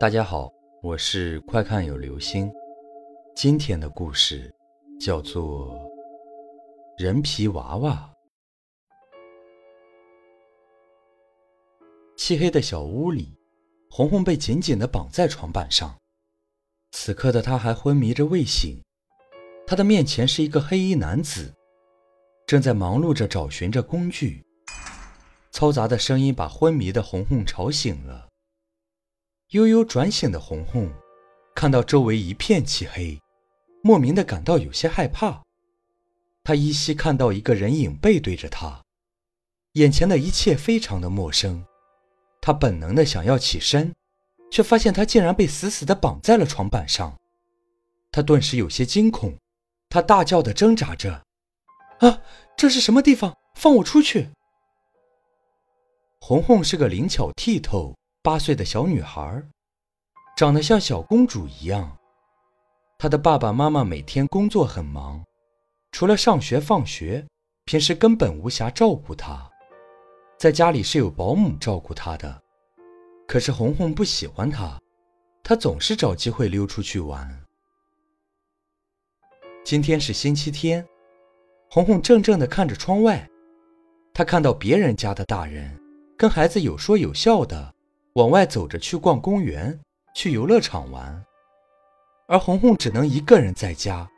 大家好，我是快看有流星。今天的故事叫做《人皮娃娃》。漆黑的小屋里，红红被紧紧的绑在床板上。此刻的她还昏迷着未醒，她的面前是一个黑衣男子，正在忙碌着找寻着工具。嘈杂的声音把昏迷的红红吵醒了。悠悠转醒的红红，看到周围一片漆黑，莫名的感到有些害怕。他依稀看到一个人影背对着他，眼前的一切非常的陌生。他本能的想要起身，却发现他竟然被死死的绑在了床板上。他顿时有些惊恐，他大叫的挣扎着：“啊，这是什么地方？放我出去！”红红是个灵巧剔透。八岁的小女孩，长得像小公主一样。她的爸爸妈妈每天工作很忙，除了上学放学，平时根本无暇照顾她。在家里是有保姆照顾她的，可是红红不喜欢她，她总是找机会溜出去玩。今天是星期天，红红怔怔地看着窗外，她看到别人家的大人跟孩子有说有笑的。往外走着去逛公园，去游乐场玩，而红红只能一个人在家。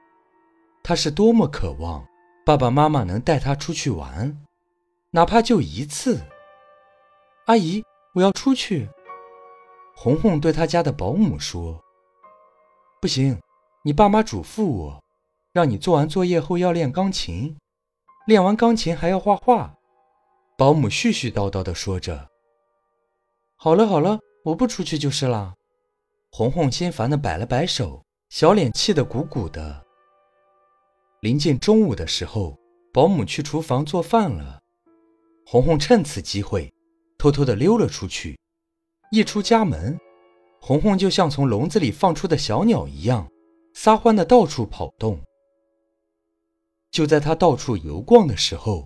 她是多么渴望爸爸妈妈能带她出去玩，哪怕就一次。阿姨，我要出去。红红对她家的保姆说：“不行，你爸妈嘱咐我，让你做完作业后要练钢琴，练完钢琴还要画画。”保姆絮絮叨叨地说着。好了好了，我不出去就是了。红红心烦的摆了摆手，小脸气得鼓鼓的。临近中午的时候，保姆去厨房做饭了。红红趁此机会，偷偷的溜了出去。一出家门，红红就像从笼子里放出的小鸟一样，撒欢的到处跑动。就在他到处游逛的时候，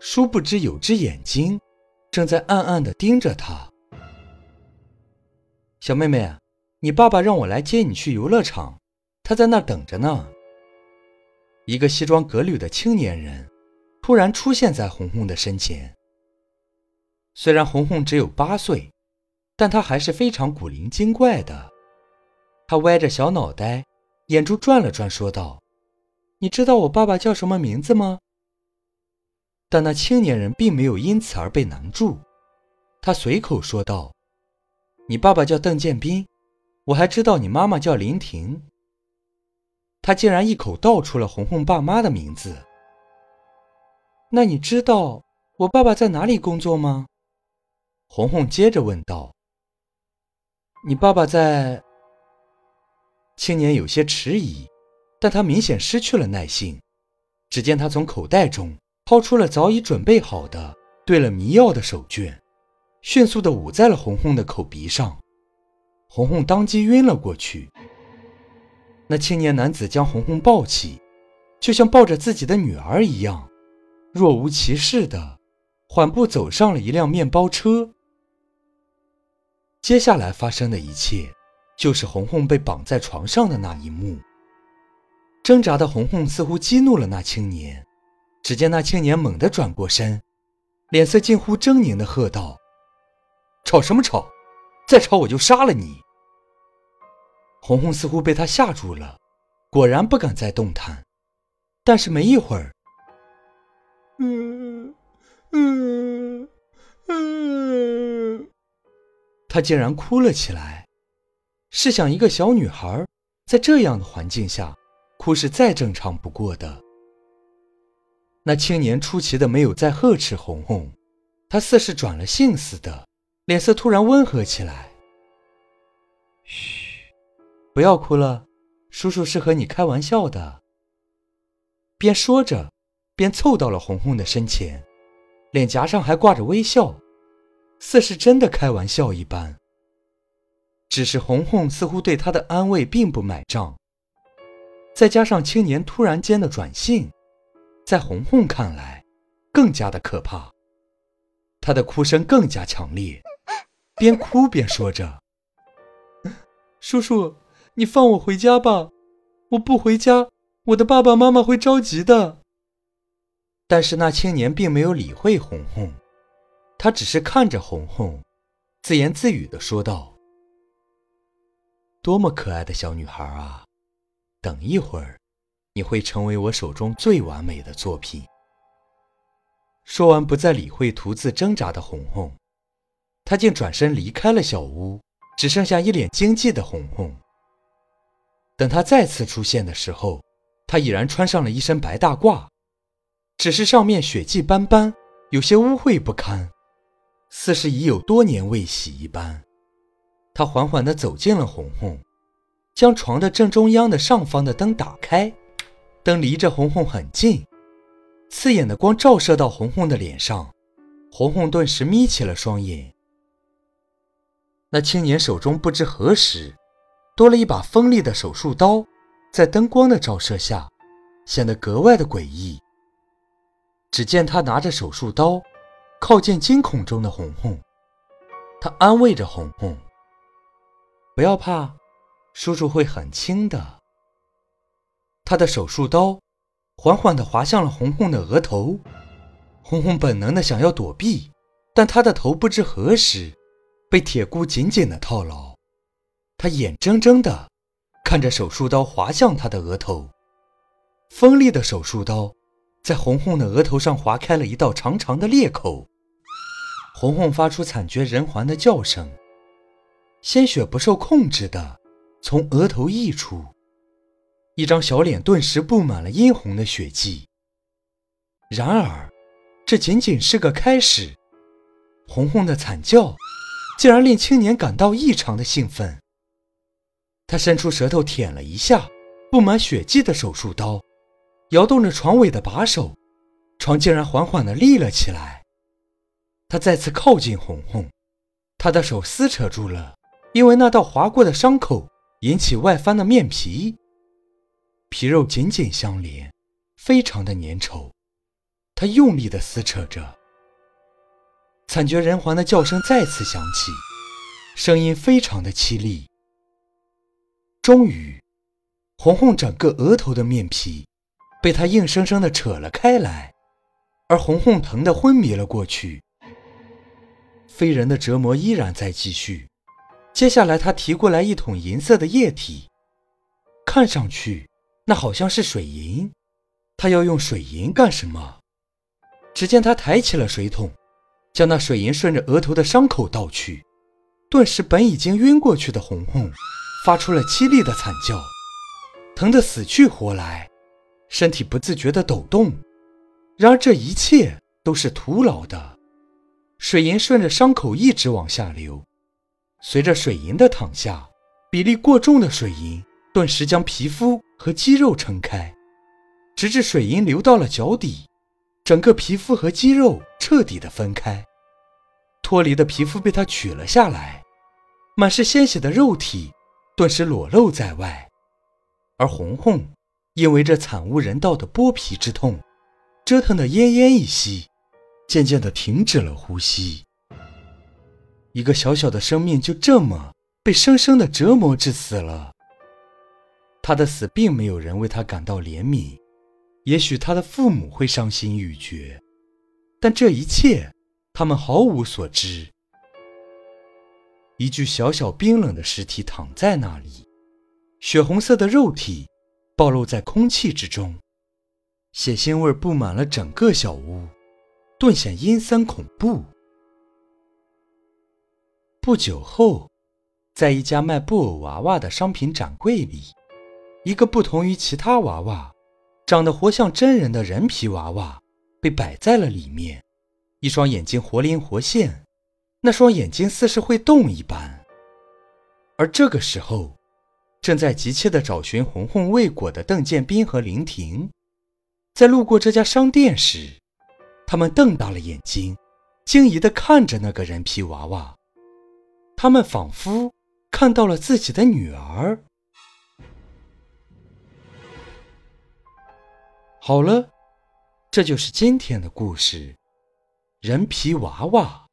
殊不知有只眼睛，正在暗暗的盯着他。小妹妹，你爸爸让我来接你去游乐场，他在那儿等着呢。一个西装革履的青年人突然出现在红红的身前。虽然红红只有八岁，但她还是非常古灵精怪的。她歪着小脑袋，眼珠转了转，说道：“你知道我爸爸叫什么名字吗？”但那青年人并没有因此而被难住，他随口说道。你爸爸叫邓建斌，我还知道你妈妈叫林婷。他竟然一口道出了红红爸妈的名字。那你知道我爸爸在哪里工作吗？红红接着问道。你爸爸在……青年有些迟疑，但他明显失去了耐性。只见他从口袋中掏出了早已准备好的兑了迷药的手绢。迅速地捂在了红红的口鼻上，红红当即晕了过去。那青年男子将红红抱起，就像抱着自己的女儿一样，若无其事地缓步走上了一辆面包车。接下来发生的一切，就是红红被绑在床上的那一幕。挣扎的红红似乎激怒了那青年，只见那青年猛地转过身，脸色近乎狰狞地喝道。吵什么吵？再吵我就杀了你！红红似乎被他吓住了，果然不敢再动弹。但是没一会儿，嗯嗯嗯，他竟然哭了起来。试想，一个小女孩在这样的环境下哭是再正常不过的。那青年出奇的没有再呵斥红红，他似是转了性似的。脸色突然温和起来。嘘，不要哭了，叔叔是和你开玩笑的。边说着，边凑到了红红的身前，脸颊上还挂着微笑，似是真的开玩笑一般。只是红红似乎对他的安慰并不买账，再加上青年突然间的转性，在红红看来，更加的可怕。他的哭声更加强烈。边哭边说着：“叔叔，你放我回家吧，我不回家，我的爸爸妈妈会着急的。”但是那青年并没有理会红红，他只是看着红红，自言自语的说道：“多么可爱的小女孩啊！等一会儿，你会成为我手中最完美的作品。”说完，不再理会独自挣扎的红红，他竟转身离开了小屋，只剩下一脸惊悸的红红。等他再次出现的时候，他已然穿上了一身白大褂。只是上面血迹斑斑，有些污秽不堪，似是已有多年未洗一般。他缓缓地走进了红红，将床的正中央的上方的灯打开，灯离着红红很近，刺眼的光照射到红红的脸上，红红顿时眯起了双眼。那青年手中不知何时多了一把锋利的手术刀，在灯光的照射下，显得格外的诡异。只见他拿着手术刀，靠近惊恐中的红红。他安慰着红红：“不要怕，叔叔会很轻的。”他的手术刀缓缓地划向了红红的额头。红红本能的想要躲避，但他的头不知何时被铁箍紧紧地套牢。他眼睁睁地看着手术刀划向他的额头，锋利的手术刀。在红红的额头上划开了一道长长的裂口，红红发出惨绝人寰的叫声，鲜血不受控制的从额头溢出，一张小脸顿时布满了殷红的血迹。然而，这仅仅是个开始，红红的惨叫竟然令青年感到异常的兴奋。他伸出舌头舔了一下布满血迹的手术刀。摇动着床尾的把手，床竟然缓缓地立了起来。他再次靠近红红，他的手撕扯住了因为那道划过的伤口引起外翻的面皮，皮肉紧紧相连，非常的粘稠。他用力地撕扯着，惨绝人寰的叫声再次响起，声音非常的凄厉。终于，红红整个额头的面皮。被他硬生生的扯了开来，而红红疼得昏迷了过去。非人的折磨依然在继续。接下来，他提过来一桶银色的液体，看上去那好像是水银。他要用水银干什么？只见他抬起了水桶，将那水银顺着额头的伤口倒去。顿时，本已经晕过去的红红发出了凄厉的惨叫，疼得死去活来。身体不自觉地抖动，然而这一切都是徒劳的。水银顺着伤口一直往下流，随着水银的淌下，比例过重的水银顿时将皮肤和肌肉撑开，直至水银流到了脚底，整个皮肤和肌肉彻底的分开，脱离的皮肤被他取了下来，满是鲜血的肉体顿时裸露在外，而红红。因为这惨无人道的剥皮之痛，折腾得奄奄一息，渐渐地停止了呼吸。一个小小的生命就这么被生生的折磨致死了。他的死并没有人为他感到怜悯，也许他的父母会伤心欲绝，但这一切他们毫无所知。一具小小冰冷的尸体躺在那里，血红色的肉体。暴露在空气之中，血腥味布满了整个小屋，顿显阴森恐怖。不久后，在一家卖布偶娃娃的商品展柜里，一个不同于其他娃娃、长得活像真人的人皮娃娃被摆在了里面，一双眼睛活灵活现，那双眼睛似是会动一般。而这个时候，正在急切地找寻红红未果的邓建斌和林婷，在路过这家商店时，他们瞪大了眼睛，惊疑地看着那个人皮娃娃。他们仿佛看到了自己的女儿。好了，这就是今天的故事——人皮娃娃。